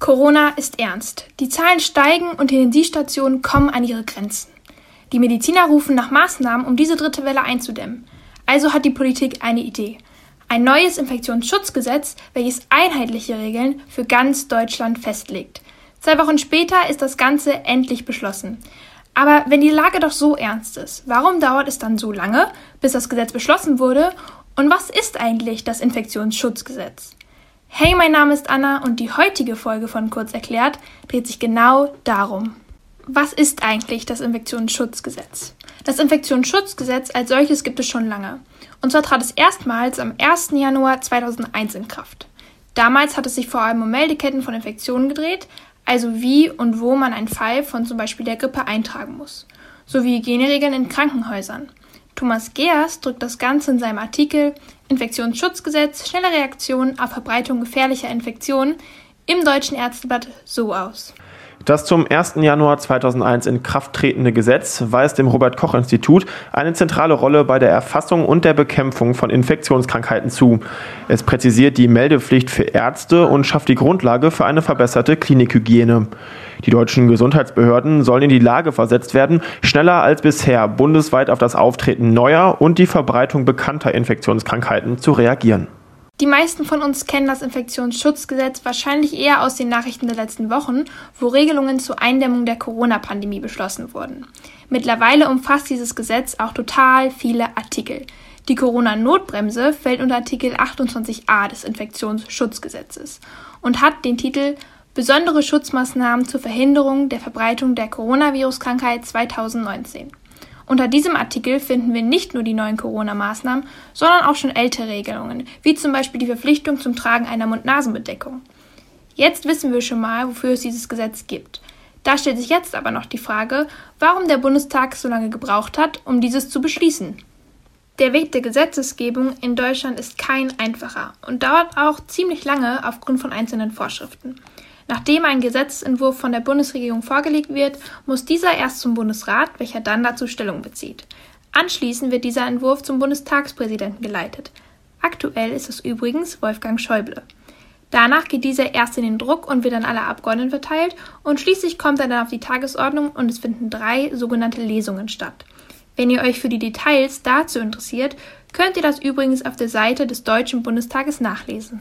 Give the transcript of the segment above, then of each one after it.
Corona ist ernst. Die Zahlen steigen und Intensivstationen kommen an ihre Grenzen. Die Mediziner rufen nach Maßnahmen, um diese dritte Welle einzudämmen. Also hat die Politik eine Idee. Ein neues Infektionsschutzgesetz, welches einheitliche Regeln für ganz Deutschland festlegt. Zwei Wochen später ist das Ganze endlich beschlossen. Aber wenn die Lage doch so ernst ist, warum dauert es dann so lange, bis das Gesetz beschlossen wurde? Und was ist eigentlich das Infektionsschutzgesetz? Hey, mein Name ist Anna und die heutige Folge von Kurz erklärt dreht sich genau darum. Was ist eigentlich das Infektionsschutzgesetz? Das Infektionsschutzgesetz als solches gibt es schon lange. Und zwar trat es erstmals am 1. Januar 2001 in Kraft. Damals hat es sich vor allem um Meldeketten von Infektionen gedreht, also wie und wo man einen Fall von zum Beispiel der Grippe eintragen muss, sowie Hygieneregeln in Krankenhäusern. Thomas Geers drückt das Ganze in seinem Artikel Infektionsschutzgesetz, schnelle Reaktion auf Verbreitung gefährlicher Infektionen im Deutschen Ärzteblatt so aus. Das zum 1. Januar 2001 in Kraft tretende Gesetz weist dem Robert Koch Institut eine zentrale Rolle bei der Erfassung und der Bekämpfung von Infektionskrankheiten zu. Es präzisiert die Meldepflicht für Ärzte und schafft die Grundlage für eine verbesserte Klinikhygiene. Die deutschen Gesundheitsbehörden sollen in die Lage versetzt werden, schneller als bisher bundesweit auf das Auftreten neuer und die Verbreitung bekannter Infektionskrankheiten zu reagieren. Die meisten von uns kennen das Infektionsschutzgesetz wahrscheinlich eher aus den Nachrichten der letzten Wochen, wo Regelungen zur Eindämmung der Corona-Pandemie beschlossen wurden. Mittlerweile umfasst dieses Gesetz auch total viele Artikel. Die Corona-Notbremse fällt unter Artikel 28a des Infektionsschutzgesetzes und hat den Titel Besondere Schutzmaßnahmen zur Verhinderung der Verbreitung der Coronavirus-Krankheit 2019. Unter diesem Artikel finden wir nicht nur die neuen Corona-Maßnahmen, sondern auch schon ältere Regelungen, wie zum Beispiel die Verpflichtung zum Tragen einer Mund-Nasen-Bedeckung. Jetzt wissen wir schon mal, wofür es dieses Gesetz gibt. Da stellt sich jetzt aber noch die Frage, warum der Bundestag so lange gebraucht hat, um dieses zu beschließen. Der Weg der Gesetzesgebung in Deutschland ist kein einfacher und dauert auch ziemlich lange aufgrund von einzelnen Vorschriften. Nachdem ein Gesetzentwurf von der Bundesregierung vorgelegt wird, muss dieser erst zum Bundesrat, welcher dann dazu Stellung bezieht. Anschließend wird dieser Entwurf zum Bundestagspräsidenten geleitet. Aktuell ist es übrigens Wolfgang Schäuble. Danach geht dieser erst in den Druck und wird an alle Abgeordneten verteilt und schließlich kommt er dann auf die Tagesordnung und es finden drei sogenannte Lesungen statt. Wenn ihr euch für die Details dazu interessiert, könnt ihr das übrigens auf der Seite des Deutschen Bundestages nachlesen.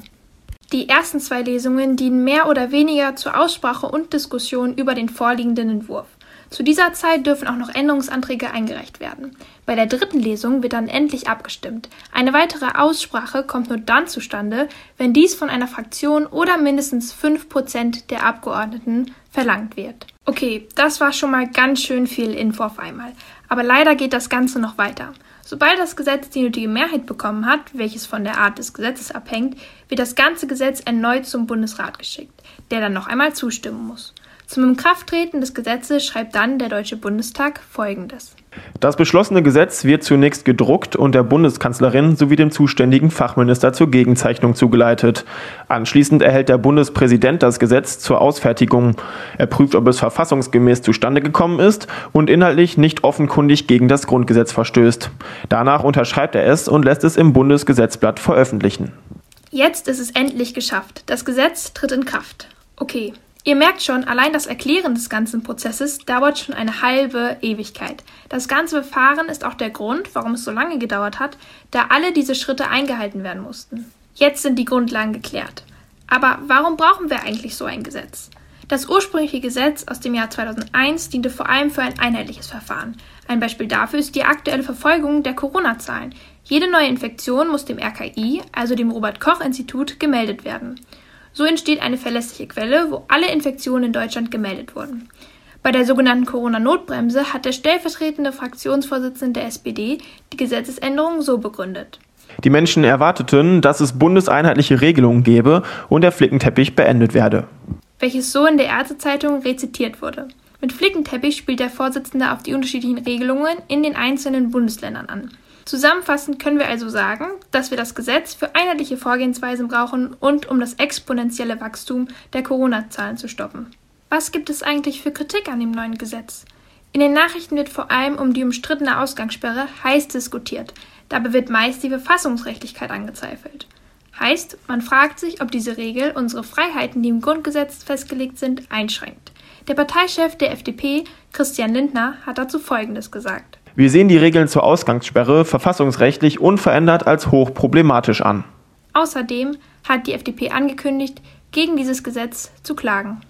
Die ersten zwei Lesungen dienen mehr oder weniger zur Aussprache und Diskussion über den vorliegenden Entwurf. Zu dieser Zeit dürfen auch noch Änderungsanträge eingereicht werden. Bei der dritten Lesung wird dann endlich abgestimmt. Eine weitere Aussprache kommt nur dann zustande, wenn dies von einer Fraktion oder mindestens fünf Prozent der Abgeordneten verlangt wird. Okay, das war schon mal ganz schön viel Info auf einmal. Aber leider geht das Ganze noch weiter. Sobald das Gesetz die nötige Mehrheit bekommen hat, welches von der Art des Gesetzes abhängt, wird das ganze Gesetz erneut zum Bundesrat geschickt, der dann noch einmal zustimmen muss. Zum Inkrafttreten des Gesetzes schreibt dann der Deutsche Bundestag Folgendes. Das beschlossene Gesetz wird zunächst gedruckt und der Bundeskanzlerin sowie dem zuständigen Fachminister zur Gegenzeichnung zugeleitet. Anschließend erhält der Bundespräsident das Gesetz zur Ausfertigung. Er prüft, ob es verfassungsgemäß zustande gekommen ist und inhaltlich nicht offenkundig gegen das Grundgesetz verstößt. Danach unterschreibt er es und lässt es im Bundesgesetzblatt veröffentlichen. Jetzt ist es endlich geschafft. Das Gesetz tritt in Kraft. Okay, Ihr merkt schon, allein das Erklären des ganzen Prozesses dauert schon eine halbe Ewigkeit. Das ganze Verfahren ist auch der Grund, warum es so lange gedauert hat, da alle diese Schritte eingehalten werden mussten. Jetzt sind die Grundlagen geklärt. Aber warum brauchen wir eigentlich so ein Gesetz? Das ursprüngliche Gesetz aus dem Jahr 2001 diente vor allem für ein einheitliches Verfahren. Ein Beispiel dafür ist die aktuelle Verfolgung der Corona-Zahlen. Jede neue Infektion muss dem RKI, also dem Robert Koch Institut, gemeldet werden. So entsteht eine verlässliche Quelle, wo alle Infektionen in Deutschland gemeldet wurden. Bei der sogenannten Corona-Notbremse hat der stellvertretende Fraktionsvorsitzende der SPD die Gesetzesänderung so begründet. Die Menschen erwarteten, dass es bundeseinheitliche Regelungen gäbe und der Flickenteppich beendet werde. Welches so in der Ärztezeitung rezitiert wurde. Mit Flickenteppich spielt der Vorsitzende auf die unterschiedlichen Regelungen in den einzelnen Bundesländern an. Zusammenfassend können wir also sagen, dass wir das Gesetz für einheitliche Vorgehensweisen brauchen und um das exponentielle Wachstum der Corona-Zahlen zu stoppen. Was gibt es eigentlich für Kritik an dem neuen Gesetz? In den Nachrichten wird vor allem um die umstrittene Ausgangssperre heiß diskutiert. Dabei wird meist die Verfassungsrechtlichkeit angezweifelt. Heißt, man fragt sich, ob diese Regel unsere Freiheiten, die im Grundgesetz festgelegt sind, einschränkt. Der Parteichef der FDP, Christian Lindner, hat dazu Folgendes gesagt. Wir sehen die Regeln zur Ausgangssperre verfassungsrechtlich unverändert als hochproblematisch an. Außerdem hat die FDP angekündigt, gegen dieses Gesetz zu klagen.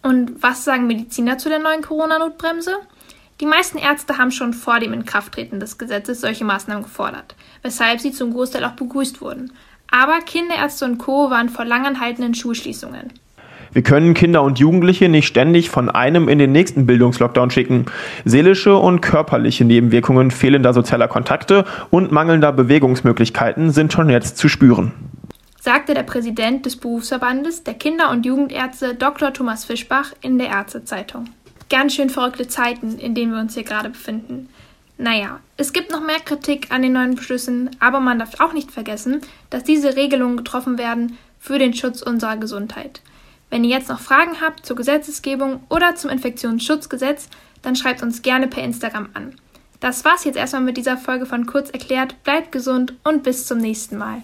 Und was sagen Mediziner zu der neuen Corona-Notbremse? Die meisten Ärzte haben schon vor dem Inkrafttreten des Gesetzes solche Maßnahmen gefordert, weshalb sie zum Großteil auch begrüßt wurden. Aber Kinderärzte und Co. waren vor langanhaltenden Schulschließungen. Wir können Kinder und Jugendliche nicht ständig von einem in den nächsten Bildungslockdown schicken. Seelische und körperliche Nebenwirkungen fehlender sozialer Kontakte und mangelnder Bewegungsmöglichkeiten sind schon jetzt zu spüren. Sagte der Präsident des Berufsverbandes der Kinder- und Jugendärzte Dr. Thomas Fischbach in der Ärztezeitung. Ganz schön verrückte Zeiten, in denen wir uns hier gerade befinden. Naja, es gibt noch mehr Kritik an den neuen Beschlüssen, aber man darf auch nicht vergessen, dass diese Regelungen getroffen werden für den Schutz unserer Gesundheit. Wenn ihr jetzt noch Fragen habt zur Gesetzesgebung oder zum Infektionsschutzgesetz, dann schreibt uns gerne per Instagram an. Das war's jetzt erstmal mit dieser Folge von Kurz erklärt. Bleibt gesund und bis zum nächsten Mal.